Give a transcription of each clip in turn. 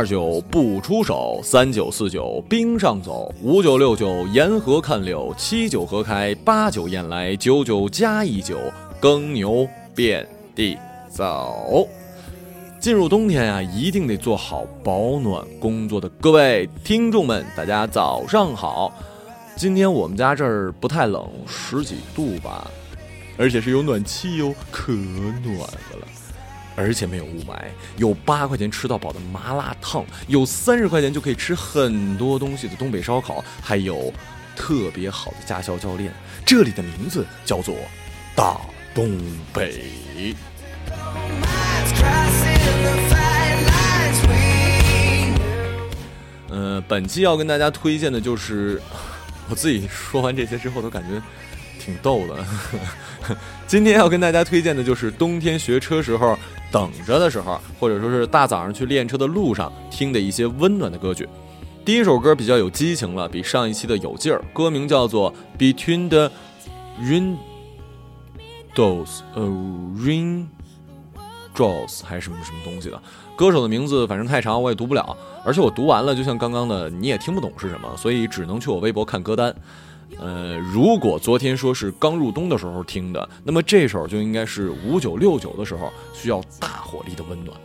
二九不出手，三九四九冰上走，五九六九沿河看柳，七九河开，八九雁来，九九加一九，耕牛遍地走。进入冬天呀、一定得做好保暖工作的各位听众们，大家早上好。今天我们家这儿不太冷，十几度吧，而且是有暖气哟，可暖和了。而且没有雾霾，有八块钱吃到饱的麻辣烫，有三十块钱就可以吃很多东西的东北烧烤，还有特别好的驾校教练。这里的名字叫做大东北。Crossing the fine lines we 呃，本期要跟大家推荐的就是，我自己说完这些之后都感觉挺逗的。今天要跟大家推荐的就是冬天学车时候等着的时候，或者说是大早上去练车的路上听的一些温暖的歌曲。第一首歌比较有激情了，比上一期的有劲儿，歌名叫做《Between the Windows》，呃，Rain。Jaws 还是什么什么东西的，歌手的名字反正太长，我也读不了，而且我读完了，就像刚刚的你也听不懂是什么，所以只能去我微博看歌单。呃，如果昨天说是刚入冬的时候听的，那么这首就应该是五九六九的时候需要大火力的温暖。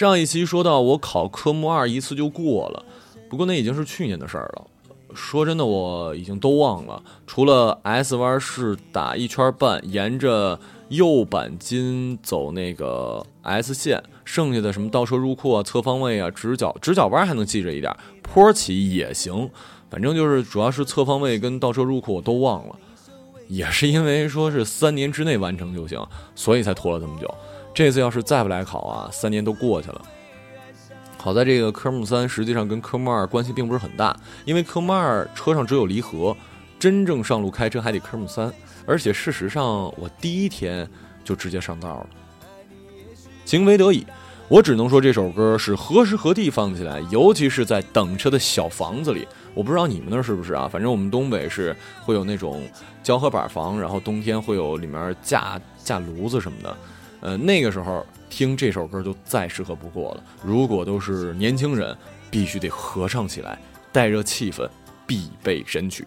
上一期说到我考科目二一次就过了，不过那已经是去年的事儿了。说真的，我已经都忘了，除了 S 弯是打一圈半，沿着右钣金走那个 S 线，剩下的什么倒车入库啊、侧方位啊、直角直角弯还能记着一点，坡起也行，反正就是主要是侧方位跟倒车入库我都忘了。也是因为说是三年之内完成就行，所以才拖了这么久。这次要是再不来考啊，三年都过去了。好在这个科目三实际上跟科目二关系并不是很大，因为科目二车上只有离合，真正上路开车还得科目三。而且事实上，我第一天就直接上道了。情非得已，我只能说这首歌是何时何地放起来，尤其是在等车的小房子里。我不知道你们那是不是啊？反正我们东北是会有那种胶合板房，然后冬天会有里面架架炉子什么的。呃，那个时候听这首歌就再适合不过了。如果都是年轻人，必须得合唱起来，带着气氛，必备神曲。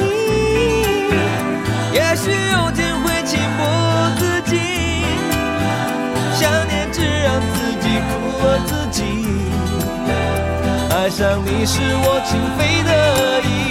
上你是我情非得已。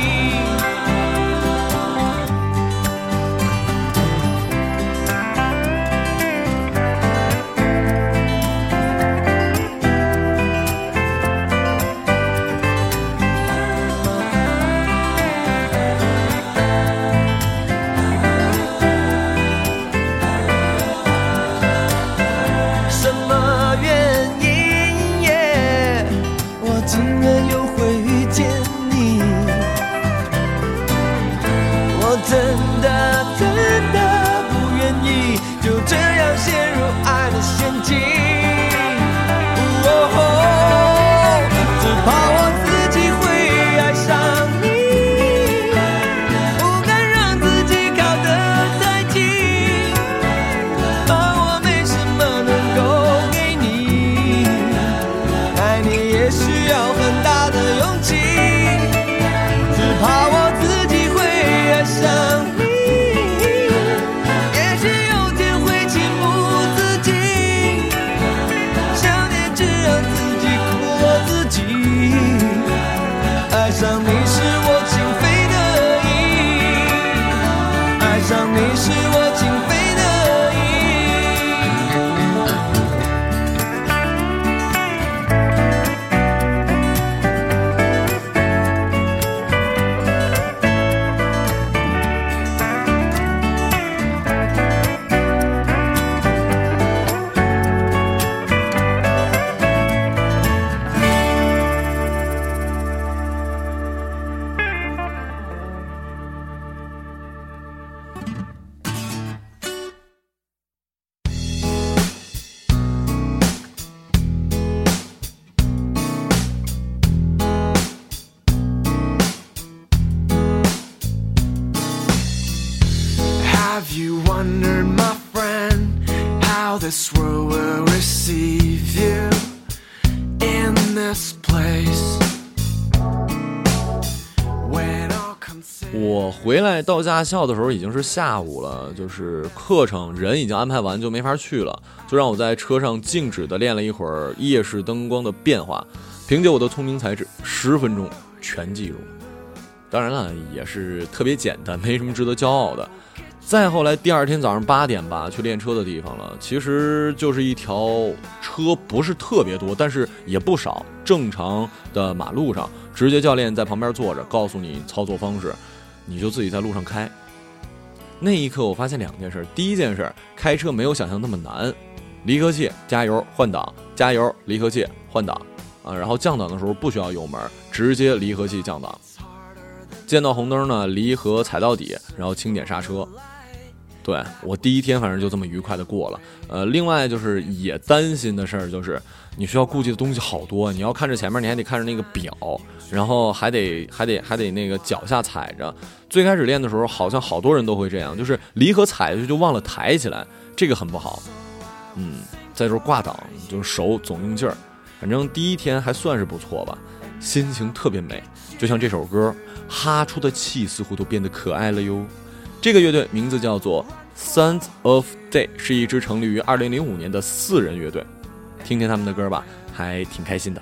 驾校的时候已经是下午了，就是课程人已经安排完，就没法去了，就让我在车上静止的练了一会儿夜视灯光的变化，凭借我的聪明才智，十分钟全记住。当然了，也是特别简单，没什么值得骄傲的。再后来，第二天早上八点吧，去练车的地方了，其实就是一条车不是特别多，但是也不少，正常的马路上，直接教练在旁边坐着，告诉你操作方式，你就自己在路上开。那一刻，我发现两件事：第一件事，开车没有想象那么难，离合器加油换挡，加油离合器换挡啊，然后降档的时候不需要油门，直接离合器降档。见到红灯呢，离合踩到底，然后轻点刹车。对我第一天反正就这么愉快的过了。呃，另外就是也担心的事儿就是，你需要顾忌的东西好多，你要看着前面，你还得看着那个表，然后还得还得还得那个脚下踩着。最开始练的时候，好像好多人都会这样，就是离合踩下去就忘了抬起来，这个很不好。嗯，再说挂档，就是手总用劲儿。反正第一天还算是不错吧，心情特别美，就像这首歌，哈出的气似乎都变得可爱了哟。这个乐队名字叫做 Sons of Day，是一支成立于2005年的四人乐队。听听他们的歌吧，还挺开心的。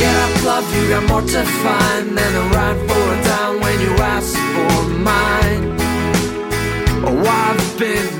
Get up, love, you got more to find than a ride for a dime when you ask for mine. Oh, I've been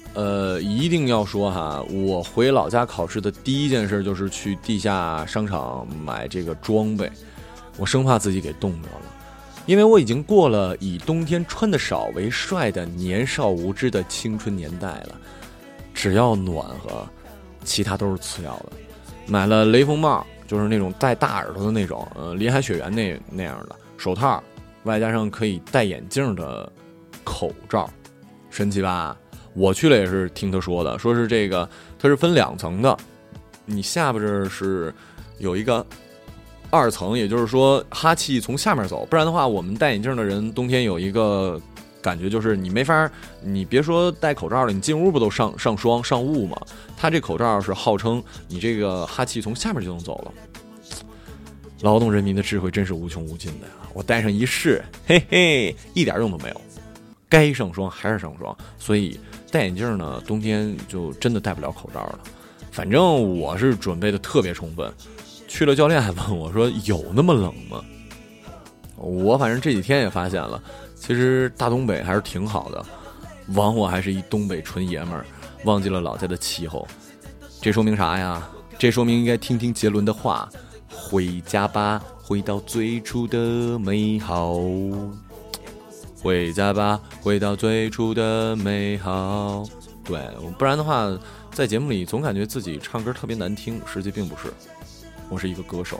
呃，一定要说哈，我回老家考试的第一件事就是去地下商场买这个装备，我生怕自己给冻着了，因为我已经过了以冬天穿的少为帅的年少无知的青春年代了，只要暖和，其他都是次要的。买了雷锋帽，就是那种带大耳朵的那种，呃，林海雪原那那样的手套，外加上可以戴眼镜的口罩，神奇吧？我去了也是听他说的，说是这个它是分两层的，你下边这儿是有一个二层，也就是说哈气从下面走，不然的话，我们戴眼镜的人冬天有一个感觉就是你没法，你别说戴口罩了，你进屋不都上上霜上雾吗？他这口罩是号称你这个哈气从下面就能走了。劳动人民的智慧真是无穷无尽的呀！我戴上一试，嘿嘿，一点用都没有。该上霜还是上霜，所以戴眼镜呢，冬天就真的戴不了口罩了。反正我是准备的特别充分，去了教练还问我说：“有那么冷吗？”我反正这几天也发现了，其实大东北还是挺好的。枉我还是一东北纯爷们儿，忘记了老家的气候。这说明啥呀？这说明应该听听杰伦的话：回家吧，回到最初的美好。回家吧，回到最初的美好。对，不然的话，在节目里总感觉自己唱歌特别难听，实际并不是。我是一个歌手。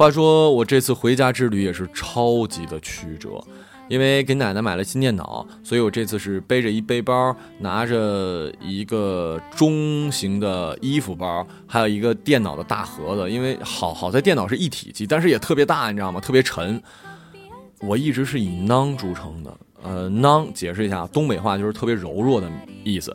话说我这次回家之旅也是超级的曲折，因为给奶奶买了新电脑，所以我这次是背着一背包，拿着一个中型的衣服包，还有一个电脑的大盒子。因为好好在电脑是一体机，但是也特别大，你知道吗？特别沉。我一直是以囊著称的，呃，囊解释一下，东北话就是特别柔弱的意思。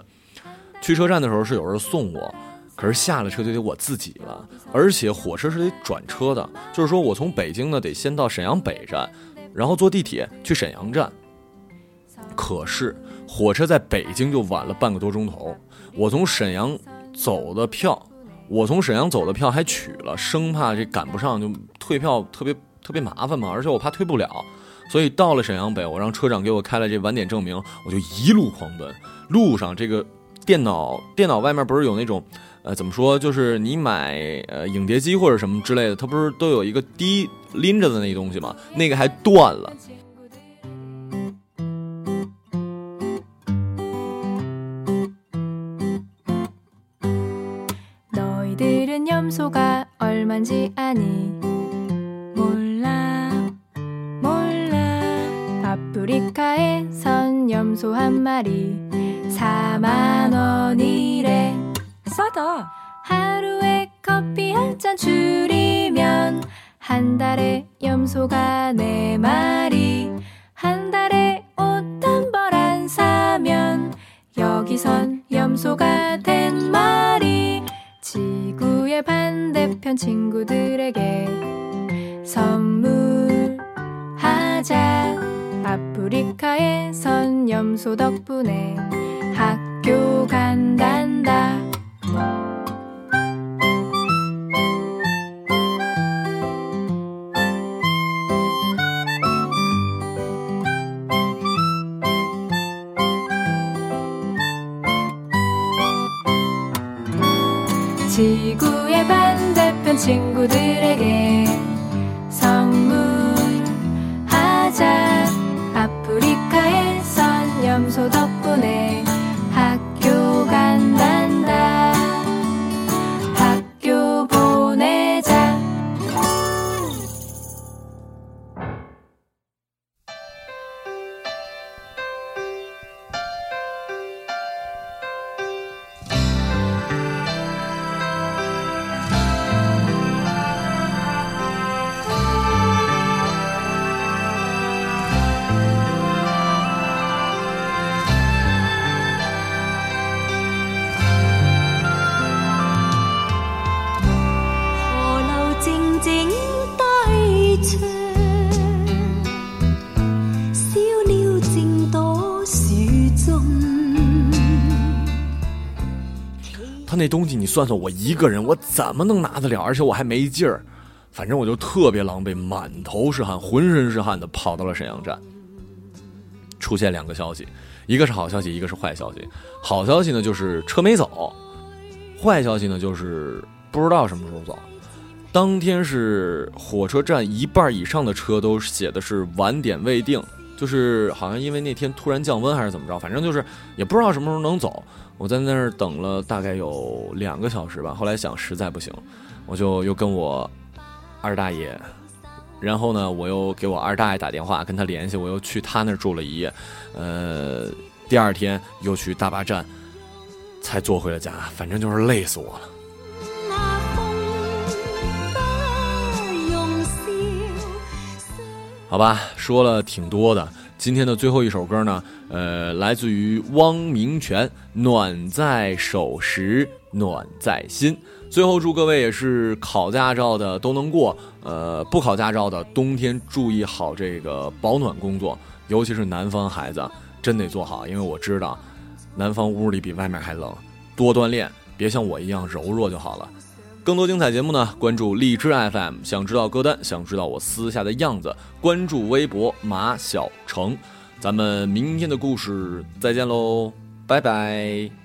去车站的时候是有人送我，可是下了车就得我自己了，而且火车是得转车的，就是说我从北京呢得先到沈阳北站，然后坐地铁去沈阳站。可是火车在北京就晚了半个多钟头，我从沈阳走的票，我从沈阳走的票还取了，生怕这赶不上就退票特别特别麻烦嘛，而且我怕退不了。所以到了沈阳北，我让车长给我开了这晚点证明，我就一路狂奔。路上这个电脑电脑外面不是有那种，呃，怎么说，就是你买呃影碟机或者什么之类的，它不是都有一个滴拎着的那东西吗？那个还断了。 싸다. 하루에 커피 한 잔 줄이면 한 달에 염소가 네 마리 한 달에 옷 한 벌 안 사면 여기선 염소가 된 말이 지구의 반대편 친구들에게 선물하자. 아프리카에선 염소 덕분에 학교 간단다 지구의 반대편 친구들 那东西你算算，我一个人我怎么能拿得了？而且我还没劲儿，反正我就特别狼狈，满头是汗，浑身是汗的跑到了沈阳站。出现两个消息，一个是好消息，一个是坏消息。好消息呢就是车没走，坏消息呢就是不知道什么时候走。当天是火车站一半以上的车都写的是晚点未定，就是好像因为那天突然降温还是怎么着，反正就是也不知道什么时候能走。我在那儿等了大概有两个小时吧，后来想实在不行，我就又跟我二大爷，然后呢，我又给我二大爷打电话跟他联系，我又去他那儿住了一夜，呃，第二天又去大巴站，才坐回了家，反正就是累死我了。好吧，说了挺多的。今天的最后一首歌呢，呃，来自于汪明荃，《暖在手时暖在心》。最后祝各位也是考驾照的都能过，呃，不考驾照的冬天注意好这个保暖工作，尤其是南方孩子真得做好，因为我知道南方屋里比外面还冷，多锻炼，别像我一样柔弱就好了。更多精彩节目呢，关注荔枝 FM。想知道歌单，想知道我私下的样子，关注微博马小成。咱们明天的故事再见喽，拜拜。